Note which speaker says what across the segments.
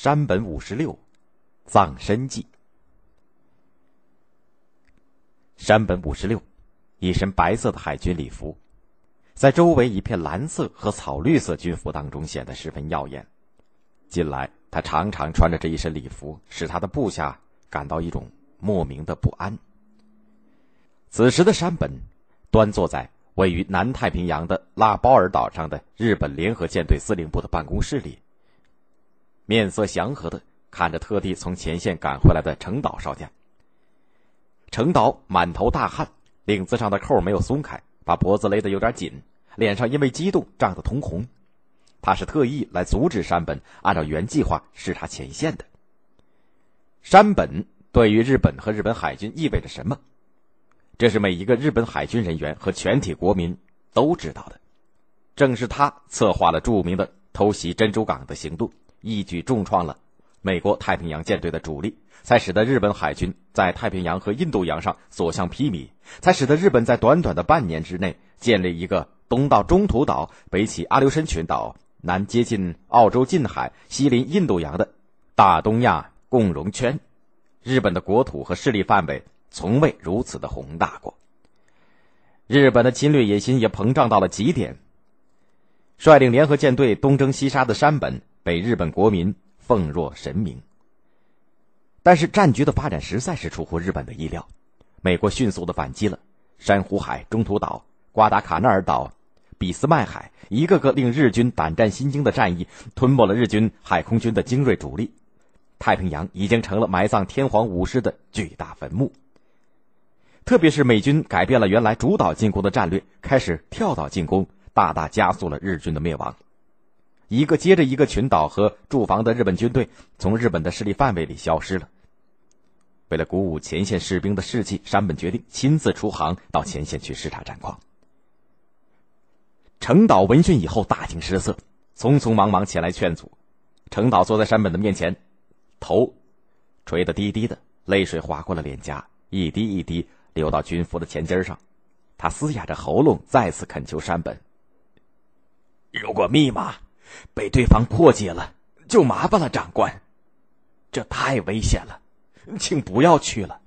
Speaker 1: 山本五十六葬身记。山本五十六一身白色的海军礼服，在周围一片蓝色和草绿色军服当中显得十分耀眼。近来，他常常穿着这一身礼服，使他的部下感到一种莫名的不安。此时的山本端坐在位于南太平洋的拉包尔岛上的日本联合舰队司令部的办公室里。面色祥和的看着特地从前线赶回来的程岛少将。程岛满头大汗，领子上的扣没有松开，把脖子勒得有点紧，脸上因为激动涨得通红。他是特意来阻止山本按照原计划视察前线的。山本对于日本和日本海军意味着什么？这是每一个日本海军人员和全体国民都知道的。正是他策划了著名的偷袭珍珠港的行动。一举重创了美国太平洋舰队的主力，才使得日本海军在太平洋和印度洋上所向披靡，才使得日本在短短的半年之内建立一个东到中途岛、北起阿留申群岛、南接近澳洲近海、西临印度洋的大东亚共荣圈。日本的国土和势力范围从未如此的宏大过。日本的侵略野心也膨胀到了极点。率领联合舰队东征西杀的山本。被日本国民奉若神明。但是战局的发展实在是出乎日本的意料，美国迅速的反击了珊瑚海、中途岛、瓜达卡纳尔岛、俾斯麦海，一个个令日军胆战心惊的战役，吞没了日军海空军的精锐主力。太平洋已经成了埋葬天皇武士的巨大坟墓。特别是美军改变了原来主导进攻的战略，开始跳岛进攻，大大加速了日军的灭亡。一个接着一个群岛和驻防的日本军队从日本的势力范围里消失了。为了鼓舞前线士兵的士气，山本决定亲自出航到前线去视察战况。程岛闻讯以后大惊失色，匆匆忙忙前来劝阻。程岛坐在山本的面前，头垂得低低的，泪水划过了脸颊，一滴一滴流到军服的前襟上。他嘶哑着喉咙再次恳求山本：“如果密码……”被对方破解了，就麻烦了，长官。这太危险了，请不要去了。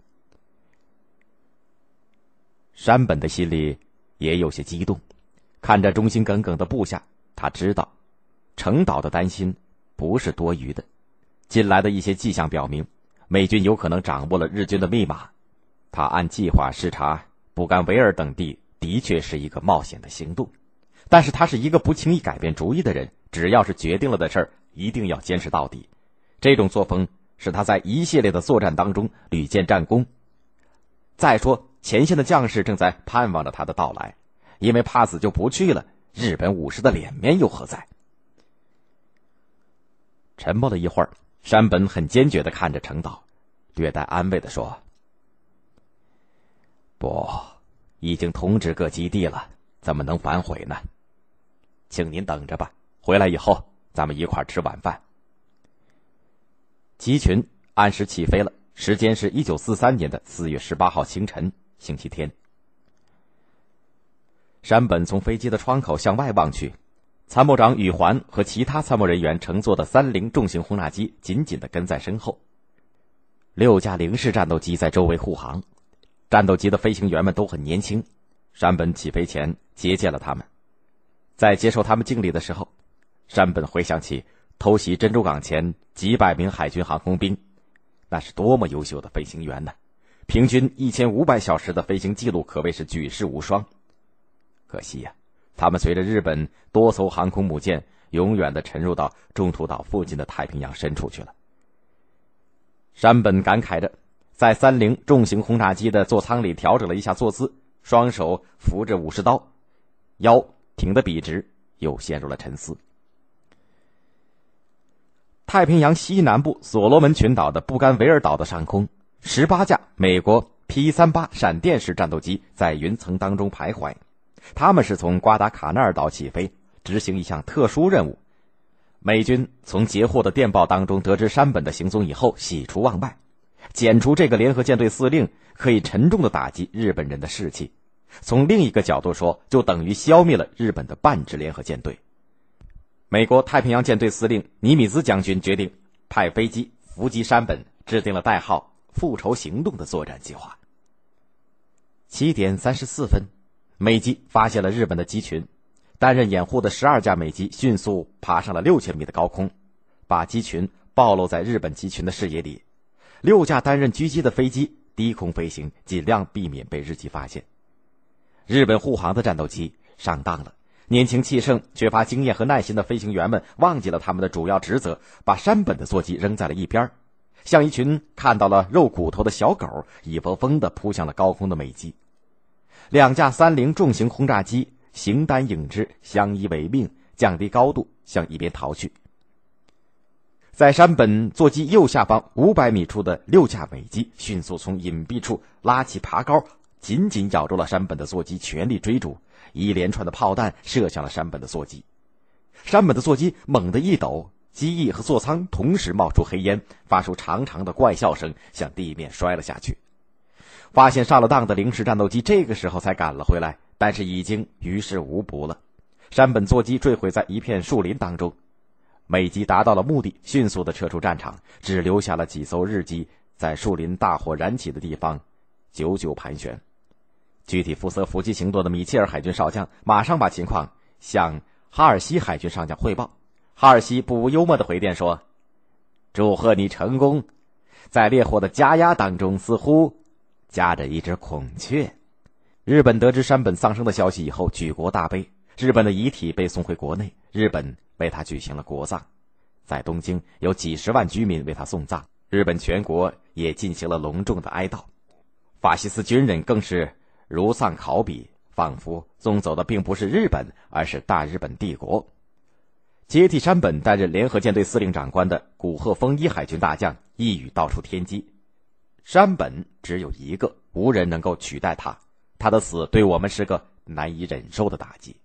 Speaker 1: 山本的心里也有些激动，看着忠心耿耿的部下，他知道，程岛的担心不是多余的。近来的一些迹象表明，美军有可能掌握了日军的密码。他按计划视察布干维尔等地，的确是一个冒险的行动。但是他是一个不轻易改变主意的人，只要是决定了的事儿，一定要坚持到底。这种作风使他在一系列的作战当中屡建战功。再说，前线的将士正在盼望着他的到来，因为怕死就不去了。日本武士的脸面又何在？沉默了一会儿，山本很坚决的看着成岛，略带安慰的说：“不，已经通知各基地了，怎么能反悔呢？”请您等着吧，回来以后咱们一块吃晚饭。机群按时起飞了，时间是一九四三年的四月十八号清晨，星期天。山本从飞机的窗口向外望去，参谋长宇环和其他参谋人员乘坐的三菱重型轰炸机紧紧的跟在身后，六架零式战斗机在周围护航，战斗机的飞行员们都很年轻。山本起飞前接见了他们。在接受他们敬礼的时候，山本回想起偷袭珍珠港前几百名海军航空兵，那是多么优秀的飞行员呢！平均一千五百小时的飞行记录可谓是举世无双。可惜呀，他们随着日本多艘航空母舰永远的沉入到中途岛附近的太平洋深处去了。山本感慨着，在三菱重型轰炸机的座舱里调整了一下坐姿，双手扶着武士刀，腰。挺得笔直，又陷入了沉思。太平洋西南部所罗门群岛的布干维尔岛的上空，十八架美国 P 三八闪电式战斗机在云层当中徘徊。他们是从瓜达卡纳尔岛起飞，执行一项特殊任务。美军从截获的电报当中得知山本的行踪以后，喜出望外。剪除这个联合舰队司令，可以沉重的打击日本人的士气。从另一个角度说，就等于消灭了日本的半支联合舰队。美国太平洋舰队司令尼米兹将军决定派飞机伏击山本，制定了代号“复仇行动”的作战计划。七点三十四分，美机发现了日本的机群，担任掩护的十二架美机迅速爬上了六千米的高空，把机群暴露在日本机群的视野里。六架担任狙击的飞机低空飞行，尽量避免被日机发现。日本护航的战斗机上当了，年轻气盛、缺乏经验和耐心的飞行员们忘记了他们的主要职责，把山本的座机扔在了一边，像一群看到了肉骨头的小狗，一窝蜂的扑向了高空的美机。两架三菱重型轰炸机形单影只，相依为命，降低高度向一边逃去。在山本座机右下方五百米处的六架美机迅速从隐蔽处拉起爬高，紧紧咬住了山本的座机，全力追逐。一连串的炮弹射向了山本的座机，山本的座机猛地一抖，机翼和座舱同时冒出黑烟，发出长长的怪笑声，向地面摔了下去。发现上了当的零式战斗机这个时候才赶了回来，但是已经于事无补了。山本座机坠毁在一片树林当中。美机达到了目的，迅速的撤出战场，只留下了几艘日机在树林大火燃起的地方久久盘旋。具体负责伏击行动的米切尔海军少将马上把情况向哈尔西海军上将汇报。哈尔西不无幽默的回电说：“祝贺你成功！”在烈火的加压当中，似乎夹着一只孔雀。日本得知山本丧生的消息以后，举国大悲。日本的遗体被送回国内，日本。为他举行了国葬，在东京有几十万居民为他送葬，日本全国也进行了隆重的哀悼，法西斯军人更是如丧考妣，仿佛送走的并不是日本，而是大日本帝国。接替山本担任联合舰队司令长官的古贺丰一海军大将一语道出天机：山本只有一个，无人能够取代他，他的死对我们是个难以忍受的打击。